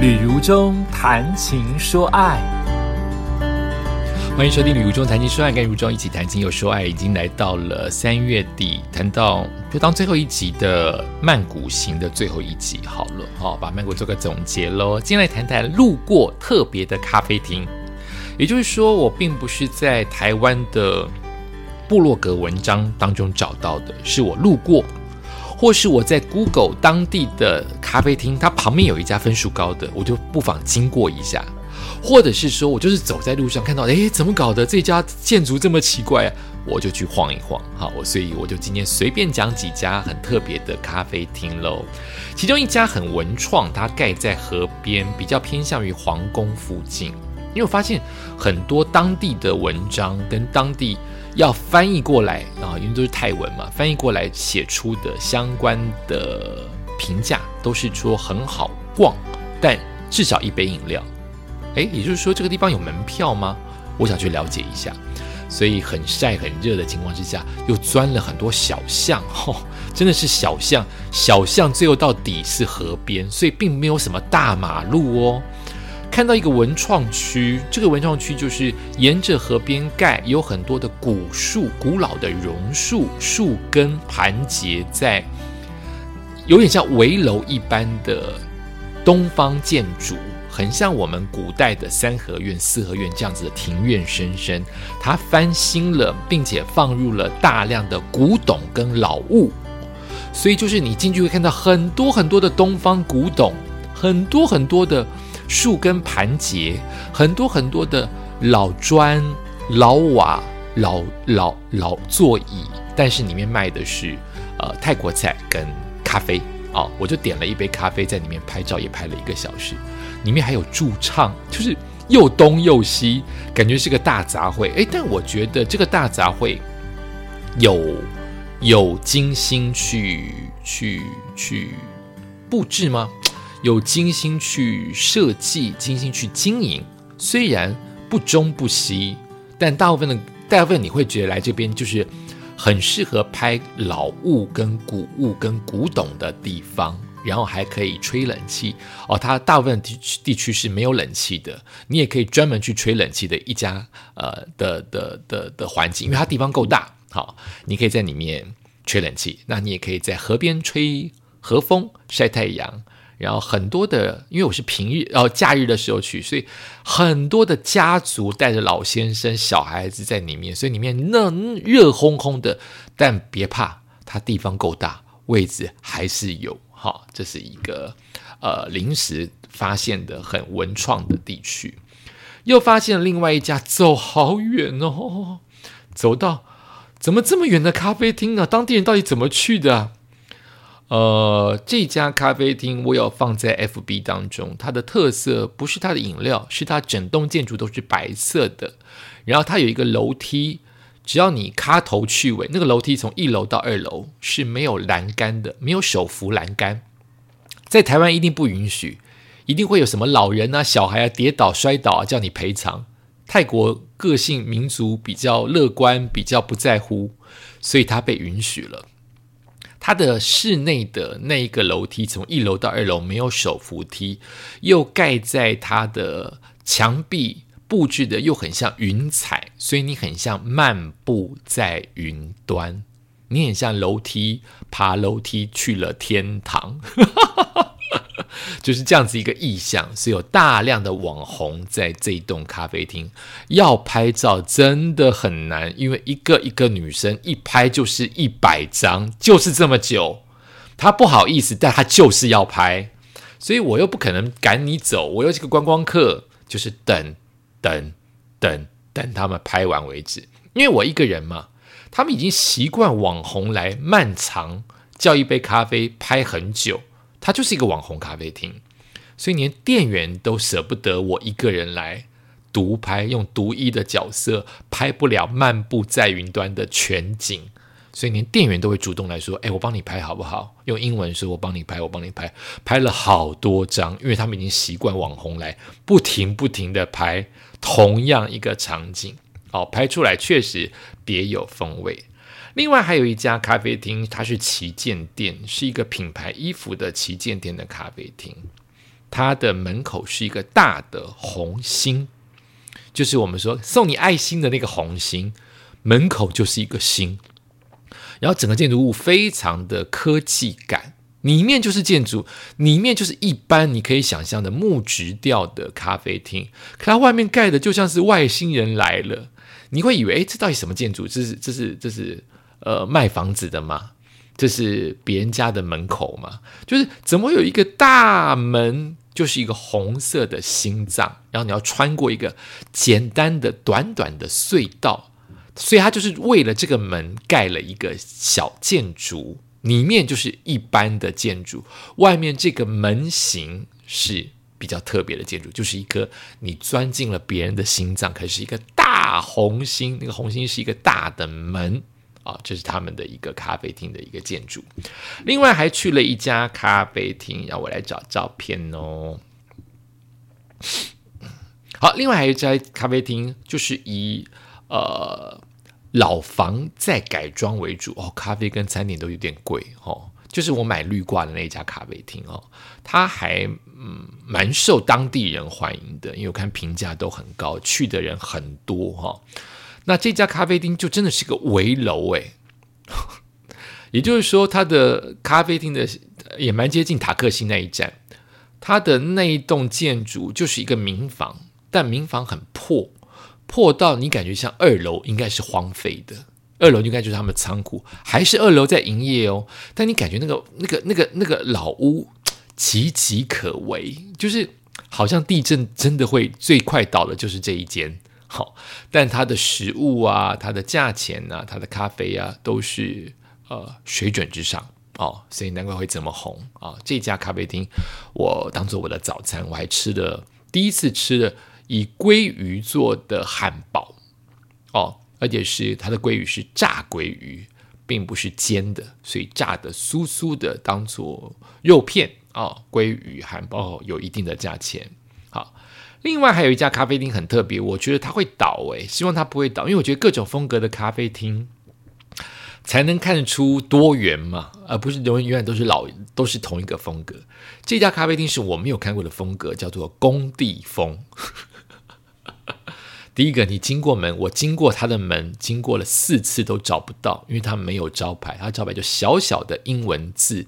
旅如中谈情说爱，欢迎收听《旅如中谈情说爱》，跟如中一起谈情又说爱。已经来到了三月底，谈到就当最后一集的曼谷行的最后一集好了，好把曼谷做个总结喽。今天来谈谈路过特别的咖啡厅，也就是说，我并不是在台湾的部落格文章当中找到的，是我路过。或是我在 Google 当地的咖啡厅，它旁边有一家分数高的，我就不妨经过一下；或者是说我就是走在路上看到，诶，怎么搞的？这家建筑这么奇怪啊，我就去晃一晃。好，我所以我就今天随便讲几家很特别的咖啡厅喽。其中一家很文创，它盖在河边，比较偏向于皇宫附近。因为我发现很多当地的文章跟当地。要翻译过来啊，因为都是泰文嘛，翻译过来写出的相关的评价都是说很好逛，但至少一杯饮料。诶，也就是说这个地方有门票吗？我想去了解一下。所以很晒很热的情况之下，又钻了很多小巷，吼，真的是小巷，小巷最后到底是河边，所以并没有什么大马路哦。看到一个文创区，这个文创区就是沿着河边盖，有很多的古树、古老的榕树，树根盘结在，有点像围楼一般的东方建筑，很像我们古代的三合院、四合院这样子的庭院深深。它翻新了，并且放入了大量的古董跟老物，所以就是你进去会看到很多很多的东方古董，很多很多的。树根盘结，很多很多的老砖、老瓦、老老老座椅，但是里面卖的是呃泰国菜跟咖啡哦，我就点了一杯咖啡，在里面拍照也拍了一个小时，里面还有驻唱，就是又东又西，感觉是个大杂烩。诶，但我觉得这个大杂烩有有精心去去去布置吗？有精心去设计、精心去经营，虽然不中不西，但大部分的大部分你会觉得来这边就是很适合拍老物、跟古物、跟古董的地方，然后还可以吹冷气哦。它大部分地区地区是没有冷气的，你也可以专门去吹冷气的一家呃的的的的环境，因为它地方够大，好，你可以在里面吹冷气，那你也可以在河边吹河风、晒太阳。然后很多的，因为我是平日哦假日的时候去，所以很多的家族带着老先生、小孩子在里面，所以里面那热烘烘的。但别怕，它地方够大，位置还是有。哈，这是一个呃临时发现的很文创的地区。又发现另外一家，走好远哦，走到怎么这么远的咖啡厅呢？当地人到底怎么去的？呃，这家咖啡厅我有放在 FB 当中，它的特色不是它的饮料，是它整栋建筑都是白色的。然后它有一个楼梯，只要你卡头去尾，那个楼梯从一楼到二楼是没有栏杆的，没有手扶栏杆。在台湾一定不允许，一定会有什么老人啊、小孩啊跌倒摔倒啊，叫你赔偿。泰国个性民族比较乐观，比较不在乎，所以它被允许了。它的室内的那一个楼梯，从一楼到二楼没有手扶梯，又盖在它的墙壁布置的又很像云彩，所以你很像漫步在云端，你很像楼梯爬楼梯去了天堂。就是这样子一个意象，是有大量的网红在这一栋咖啡厅要拍照，真的很难，因为一个一个女生一拍就是一百张，就是这么久，她不好意思，但她就是要拍，所以我又不可能赶你走，我又是个观光客，就是等等等等他们拍完为止，因为我一个人嘛，他们已经习惯网红来漫长叫一杯咖啡拍很久。它就是一个网红咖啡厅，所以连店员都舍不得我一个人来独拍，用独一的角色拍不了漫步在云端的全景，所以连店员都会主动来说：“哎，我帮你拍好不好？”用英文说：“我帮你拍，我帮你拍。”拍了好多张，因为他们已经习惯网红来不停不停的拍同样一个场景，哦，拍出来确实别有风味。另外还有一家咖啡厅，它是旗舰店，是一个品牌衣服的旗舰店的咖啡厅。它的门口是一个大的红心，就是我们说送你爱心的那个红心，门口就是一个心。然后整个建筑物非常的科技感，里面就是建筑，里面就是一般你可以想象的木质调的咖啡厅，可它外面盖的就像是外星人来了，你会以为，哎，这到底什么建筑？这是这是这是呃卖房子的吗？这是别人家的门口吗？就是怎么有一个大门，就是一个红色的心脏，然后你要穿过一个简单的短短的隧道。所以，他就是为了这个门盖了一个小建筑，里面就是一般的建筑，外面这个门型是比较特别的建筑，就是一个你钻进了别人的心脏，可是一个大红心，那个红心是一个大的门啊，这是他们的一个咖啡厅的一个建筑。另外，还去了一家咖啡厅，让我来找照片哦。好，另外还有一家咖啡厅，就是以呃。老房在改装为主哦，咖啡跟餐点都有点贵哦。就是我买绿挂的那家咖啡厅哦，它还嗯蛮受当地人欢迎的，因为我看评价都很高，去的人很多哈。那这家咖啡厅就真的是个围楼诶，也就是说，它的咖啡厅的也蛮接近塔克西那一站，它的那一栋建筑就是一个民房，但民房很破。破到你感觉像二楼应该是荒废的，二楼应该就是他们仓库，还是二楼在营业哦。但你感觉那个那个那个那个老屋岌岌可危，就是好像地震真的会最快倒的就是这一间。好，但它的食物啊，它的价钱啊，它的咖啡啊，都是呃水准之上哦，所以难怪会这么红啊。这家咖啡厅我当做我的早餐，我还吃了第一次吃的。以鲑鱼做的汉堡哦，而且是它的鲑鱼是炸鲑鱼，并不是煎的，所以炸的酥酥的，当做肉片哦。鲑鱼汉堡有一定的价钱。好，另外还有一家咖啡厅很特别，我觉得它会倒诶，希望它不会倒，因为我觉得各种风格的咖啡厅才能看出多元嘛，而不是永远永远都是老都是同一个风格。这家咖啡厅是我没有看过的风格，叫做工地风。第一个，你经过门，我经过他的门，经过了四次都找不到，因为他没有招牌，他招牌就小小的英文字，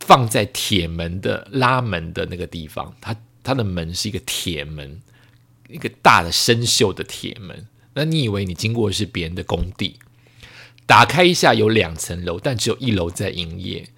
放在铁门的拉门的那个地方，他它的门是一个铁门，一个大的生锈的铁门。那你以为你经过的是别人的工地？打开一下，有两层楼，但只有一楼在营业。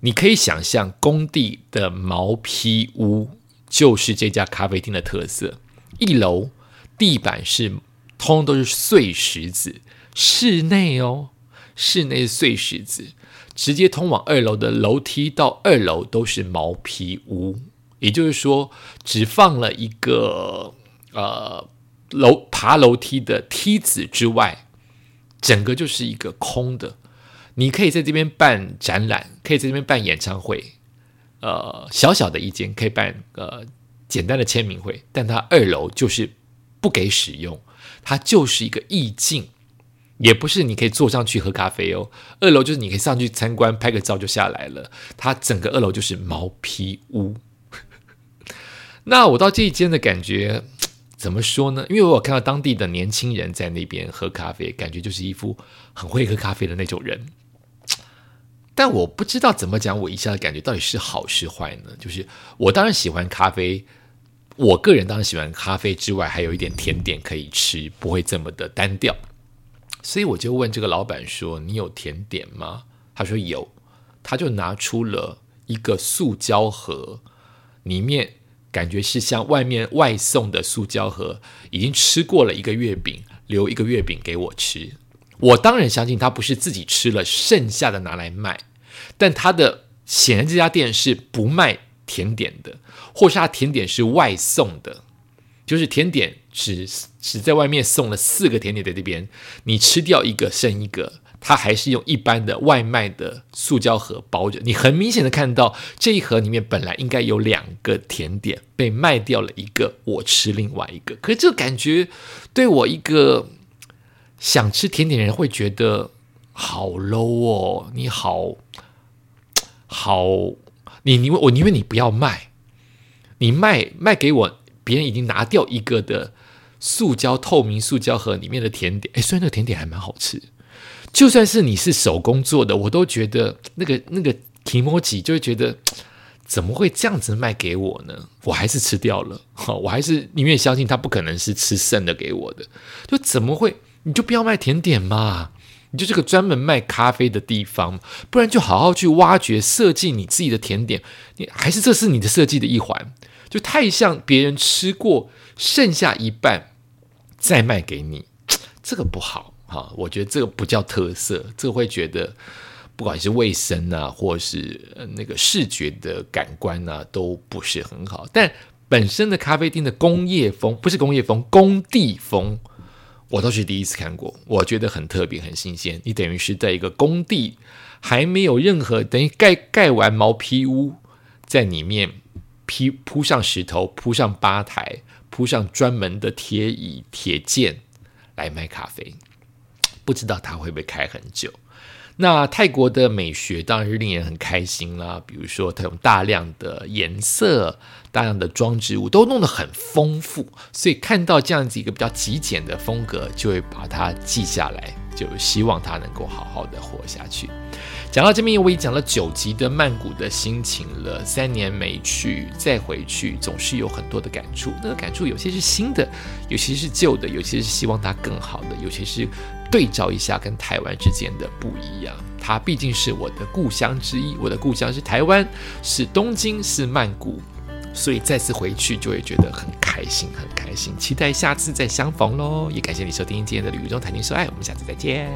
你可以想象，工地的毛坯屋就是这家咖啡厅的特色。一楼地板是通都是碎石子，室内哦，室内碎石子，直接通往二楼的楼梯到二楼都是毛坯屋，也就是说，只放了一个呃楼爬楼梯的梯子之外，整个就是一个空的。你可以在这边办展览，可以在这边办演唱会，呃，小小的一间可以办呃。简单的签名会，但它二楼就是不给使用，它就是一个意境，也不是你可以坐上去喝咖啡哦。二楼就是你可以上去参观拍个照就下来了，它整个二楼就是毛坯屋。那我到这一间的感觉 怎么说呢？因为我有看到当地的年轻人在那边喝咖啡，感觉就是一副很会喝咖啡的那种人。但我不知道怎么讲，我一下的感觉到底是好是坏呢？就是我当然喜欢咖啡。我个人当然喜欢咖啡之外，还有一点甜点可以吃，不会这么的单调。所以我就问这个老板说：“你有甜点吗？”他说有，他就拿出了一个塑胶盒，里面感觉是像外面外送的塑胶盒，已经吃过了一个月饼，留一个月饼给我吃。我当然相信他不是自己吃了剩下的拿来卖，但他的显然这家店是不卖。甜点的，或是他甜点是外送的，就是甜点只只在外面送了四个甜点在这边，你吃掉一个剩一个，他还是用一般的外卖的塑胶盒包着。你很明显的看到这一盒里面本来应该有两个甜点，被卖掉了一个，我吃另外一个。可是这个感觉对我一个想吃甜点的人会觉得好 low 哦，你好好。你你我宁愿你不要卖，你卖卖给我，别人已经拿掉一个的塑胶透明塑胶盒里面的甜点，哎，虽然那个甜点还蛮好吃，就算是你是手工做的，我都觉得 那个那个提摩吉就会觉得。怎么会这样子卖给我呢？我还是吃掉了，哈，我还是宁愿相信他不可能是吃剩的给我的。就怎么会？你就不要卖甜点嘛，你就这个专门卖咖啡的地方，不然就好好去挖掘设计你自己的甜点。你还是这是你的设计的一环，就太像别人吃过剩下一半再卖给你，这个不好哈。我觉得这个不叫特色，这个会觉得。不管是卫生啊，或是那个视觉的感官啊，都不是很好。但本身的咖啡厅的工业风，不是工业风，工地风，我都是第一次看过，我觉得很特别，很新鲜。你等于是在一个工地，还没有任何等于盖盖完毛坯屋，在里面铺铺上石头，铺上吧台，铺上专门的铁椅、铁件来卖咖啡，不知道它会不会开很久。那泰国的美学当然是令人很开心啦，比如说它有大量的颜色、大量的装置物，都弄得很丰富，所以看到这样子一个比较极简的风格，就会把它记下来，就希望他能够好好的活下去。讲到这边，我已讲了九集的曼谷的心情了，三年没去，再回去，总是有很多的感触。那个感触有些是新的，有些是旧的，有些是希望它更好的，有些是。对照一下跟台湾之间的不一样，它毕竟是我的故乡之一，我的故乡是台湾，是东京，是曼谷，所以再次回去就会觉得很开心，很开心，期待下次再相逢喽！也感谢你收听今天的旅途中谈情说爱，我们下次再见。